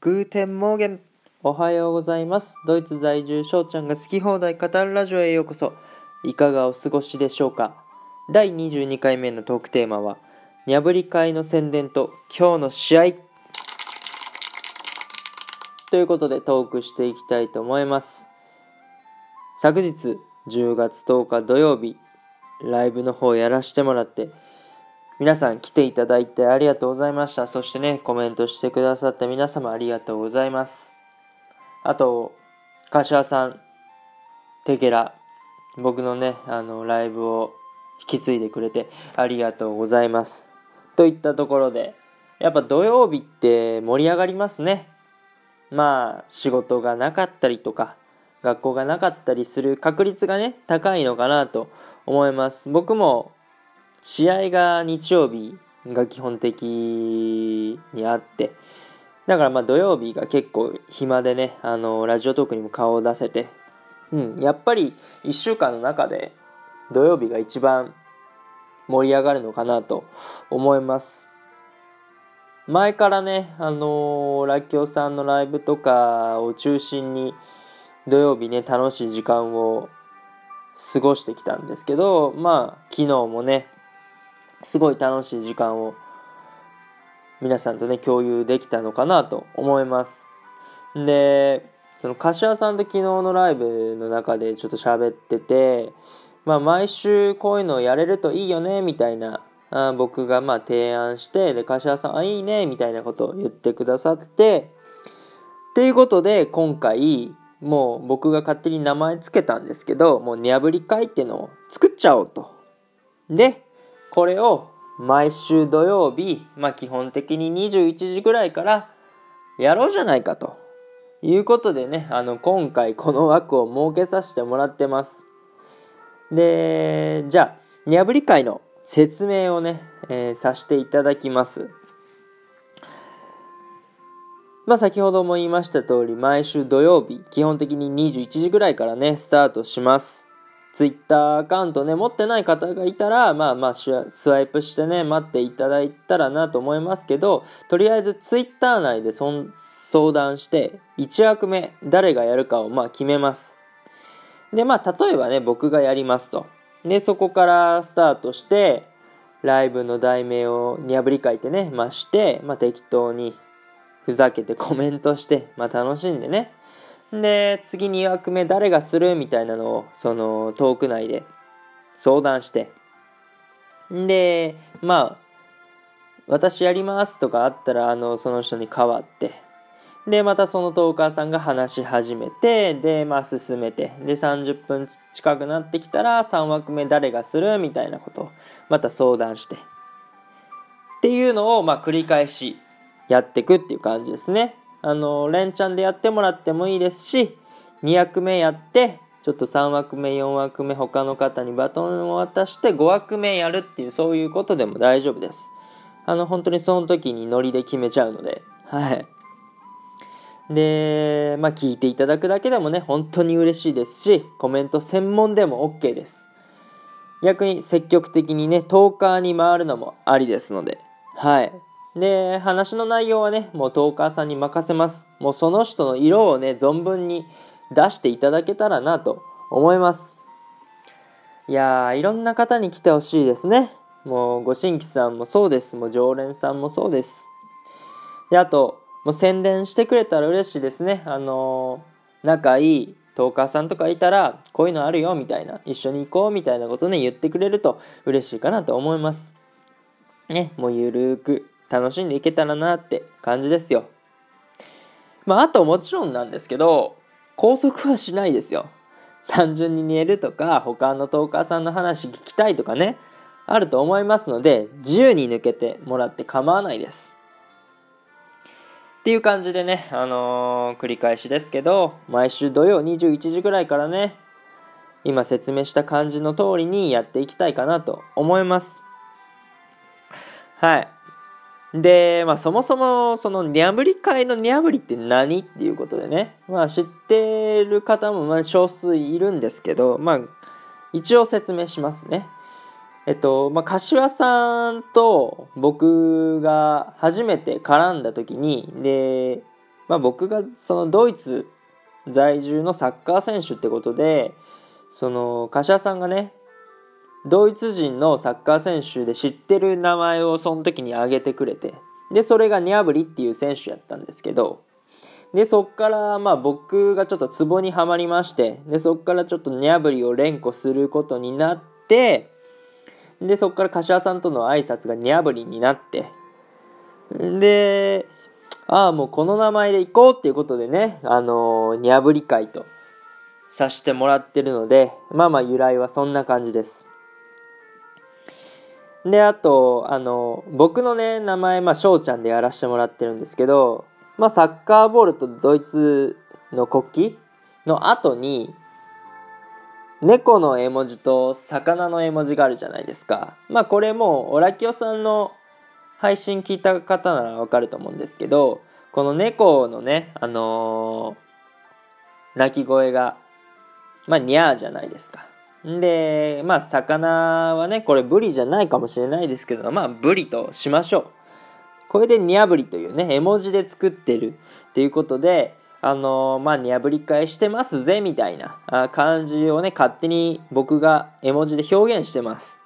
Guten Morgen おはようございます。ドイツ在住翔ちゃんが好き放題語るラジオへようこそ。いかがお過ごしでしょうか？第22回目のトークテーマはにゃぶり会の宣伝と今日の試合。ということでトークしていきたいと思います。昨日10月10日土曜日ライブの方やらせてもらって皆さん来ていただいてありがとうございました。そしてね、コメントしてくださった皆様ありがとうございます。あと、柏さん、テケラ、僕のね、あの、ライブを引き継いでくれてありがとうございます。といったところで、やっぱ土曜日って盛り上がりますね。まあ、仕事がなかったりとか、学校がなかったりする確率がね、高いのかなと思います。僕も試合が日曜日が基本的にあって、だからまあ土曜日が結構暇でね、あの、ラジオトークにも顔を出せて、うん、やっぱり1週間の中で土曜日が一番盛り上がるのかなと思います。前からね、あのー、ラッキョウさんのライブとかを中心に土曜日ね、楽しい時間を過ごしてきたんですけど、まあ、昨日もね、すごい楽しい時間を皆さんとね共有できたのかなと思います。でその柏さんと昨日のライブの中でちょっと喋っててまあ毎週こういうのをやれるといいよねみたいなあ僕がまあ提案してで柏さんあいいねみたいなことを言ってくださってっていうことで今回もう僕が勝手に名前つけたんですけどもうにゃぶり会っていうのを作っちゃおうと。でこれを毎週土曜日、まあ基本的に21時ぐらいからやろうじゃないかということでね、あの今回この枠を設けさせてもらってます。で、じゃあ、にゃぶり会の説明をね、えー、させていただきます。まあ先ほども言いました通り、毎週土曜日、基本的に21時ぐらいからね、スタートします。ツイッターアカウントね、持ってない方がいたら、まあまあ、スワイプしてね、待っていただいたらなと思いますけど、とりあえずツイッター内で相談して、1枠目、誰がやるかをまあ決めます。で、まあ、例えばね、僕がやりますと。で、そこからスタートして、ライブの題名をにゃぶり書いてね、まして、まあ、適当にふざけてコメントして、まあ、楽しんでね、で、次2枠目誰がするみたいなのを、そのトーク内で相談して。で、まあ、私やりますとかあったら、あの、その人に代わって、で、またそのトーカーさんが話し始めて、で、まあ進めて、で、30分近くなってきたら、3枠目誰がするみたいなことを、また相談して、っていうのを、まあ繰り返しやっていくっていう感じですね。あの、連チャンでやってもらってもいいですし、2枠目やって、ちょっと3枠目、4枠目、他の方にバトンを渡して5枠目やるっていう、そういうことでも大丈夫です。あの、本当にその時にノリで決めちゃうので、はい。で、まあ、聞いていただくだけでもね、本当に嬉しいですし、コメント専門でも OK です。逆に積極的にね、トーカーに回るのもありですので、はい。で、話の内容はね、もうトーカーさんに任せます。もうその人の色をね、存分に出していただけたらなと思います。いや、いろんな方に来てほしいですね。もう、ご新規さんもそうです。もう、常連さんもそうです。で、あと、もう宣伝してくれたら嬉しいですね。あのー、仲いいトーカーさんとかいたら、こういうのあるよ、みたいな、一緒に行こう、みたいなことね、言ってくれると嬉しいかなと思います。ね、もうゆるーく楽しんでいけたらなって感じですよ。まあ、あともちろんなんですけど、拘束はしないですよ。単純に寝るとか、他のトーカーさんの話聞きたいとかね、あると思いますので、自由に抜けてもらって構わないです。っていう感じでね、あのー、繰り返しですけど、毎週土曜21時ぐらいからね、今説明した感じの通りにやっていきたいかなと思います。はい。で、まあそもそもそのニャブリ界のニャブリって何っていうことでね、まあ知ってる方もまあ少数いるんですけど、まあ一応説明しますね。えっと、まあ柏さんと僕が初めて絡んだ時に、で、まあ、僕がそのドイツ在住のサッカー選手ってことでその柏さんがねドイツ人のサッカー選手で知ってる名前をその時に挙げてくれてでそれがニャブリっていう選手やったんですけどでそっからまあ僕がちょっとツボにはまりましてでそっからちょっとニャブリを連呼することになってでそっから柏さんとの挨拶がニャブリになってでああもうこの名前で行こうっていうことでねあのニャブリ会とさしてもらってるのでまあまあ由来はそんな感じです。であとあの僕のね名前まあ翔ちゃんでやらせてもらってるんですけどまあ、サッカーボールとドイツの国旗の後に猫の絵文字と魚の絵文字があるじゃないですか。まあこれもオラキオさんの配信聞いた方ならわかると思うんですけど、この猫のね、あのー、鳴き声が、まあニャーじゃないですか。で、まあ魚はね、これブリじゃないかもしれないですけど、まあブリとしましょう。これでニャブリというね、絵文字で作ってるっていうことで、あのー、まあ、ニャブリ返してますぜ、みたいな感じをね、勝手に僕が絵文字で表現してます。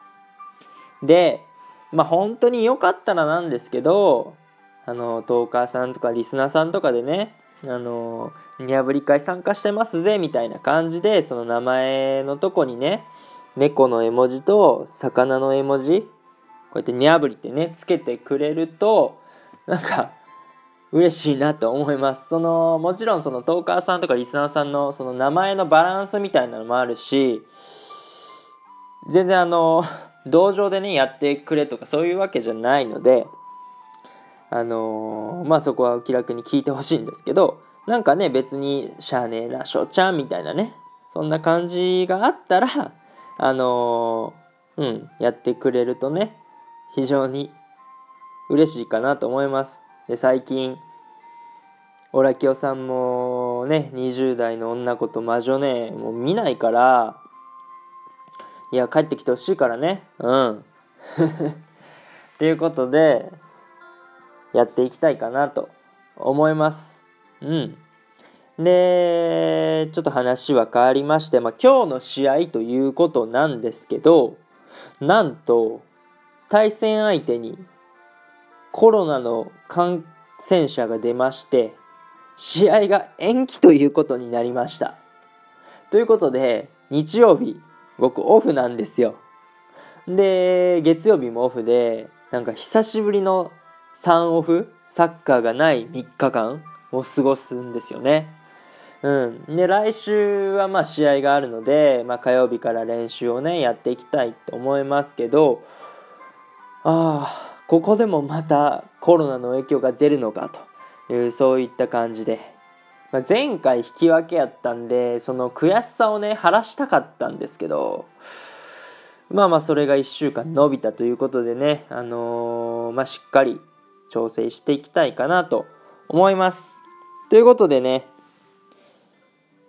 で、まあ、本当に良かったらなんですけど、あの、トーカーさんとかリスナーさんとかでね、あの、ニャブリ会参加してますぜ、みたいな感じで、その名前のとこにね、猫の絵文字と魚の絵文字こうやってニャブリってねつけてくれるとなんか嬉しいなと思います。そのもちろんそのトーカーさんとかリスナーさんのその名前のバランスみたいなのもあるし全然あの同情でねやってくれとかそういうわけじゃないのであのまあそこは気楽に聞いてほしいんですけどなんかね別にしゃあねえなしょちゃんみたいなねそんな感じがあったらあのうんやってくれるとね非常に嬉しいかなと思います。で最近オラキオさんもね20代の女子と魔女ねもう見ないからいや帰ってきてほしいからねうん っていうことでやっていきたいかなと思います。うん。でちょっと話は変わりまして、まあ、今日の試合ということなんですけどなんと対戦相手にコロナの感染者が出まして試合が延期ということになりました。ということで日曜日僕オフなんですよ。で月曜日もオフでなんか久しぶりの3オフサッカーがない3日間を過ごすんですよね。うん、で来週はまあ試合があるので、まあ、火曜日から練習をねやっていきたいと思いますけどああここでもまたコロナの影響が出るのかというそういった感じで、まあ、前回引き分けやったんでその悔しさをね晴らしたかったんですけどまあまあそれが1週間伸びたということでね、あのー、まあ、しっかり調整していきたいかなと思います。ということでね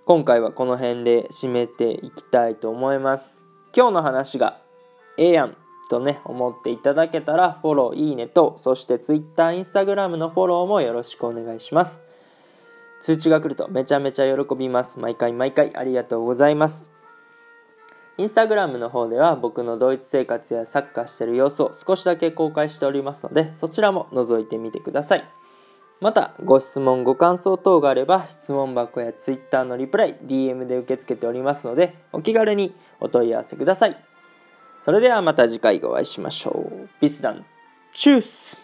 今回はこの辺で締めていきたいと思います。今日の話がええやんとね、思っていただけたら、フォロー、いいねと、そして Twitter、Instagram のフォローもよろしくお願いします。通知が来るとめちゃめちゃ喜びます。毎回毎回ありがとうございます。インスタグラムの方では僕のドイツ生活やサッカーしてる様子を少しだけ公開しておりますので、そちらも覗いてみてください。また、ご質問、ご感想等があれば、質問箱や Twitter のリプライ、DM で受け付けておりますので、お気軽にお問い合わせください。それではまた次回お会いしましょう。ビスダン、チュース